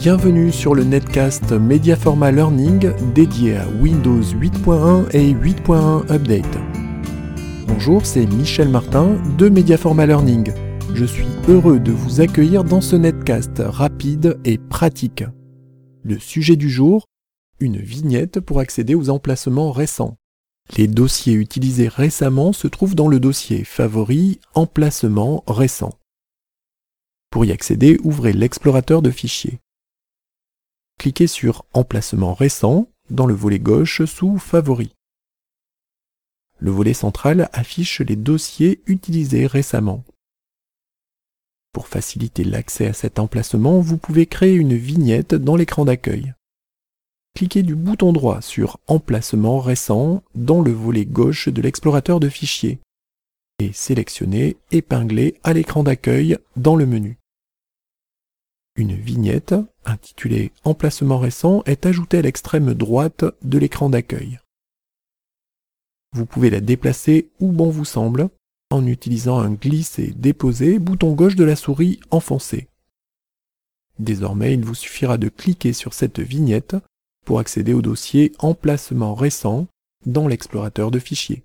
Bienvenue sur le netcast Mediaforma Learning dédié à Windows 8.1 et 8.1 Update. Bonjour, c'est Michel Martin de Mediaforma Learning. Je suis heureux de vous accueillir dans ce netcast rapide et pratique. Le sujet du jour, une vignette pour accéder aux emplacements récents. Les dossiers utilisés récemment se trouvent dans le dossier Favoris Emplacements récents. Pour y accéder, ouvrez l'explorateur de fichiers. Cliquez sur Emplacement récent dans le volet gauche sous Favoris. Le volet central affiche les dossiers utilisés récemment. Pour faciliter l'accès à cet emplacement, vous pouvez créer une vignette dans l'écran d'accueil cliquez du bouton droit sur Emplacement récent dans le volet gauche de l'explorateur de fichiers et sélectionnez Épingler à l'écran d'accueil dans le menu. Une vignette intitulée Emplacement récent est ajoutée à l'extrême droite de l'écran d'accueil. Vous pouvez la déplacer où bon vous semble en utilisant un glisser-déposer bouton gauche de la souris enfoncé. Désormais, il vous suffira de cliquer sur cette vignette pour accéder au dossier Emplacement récent dans l'explorateur de fichiers.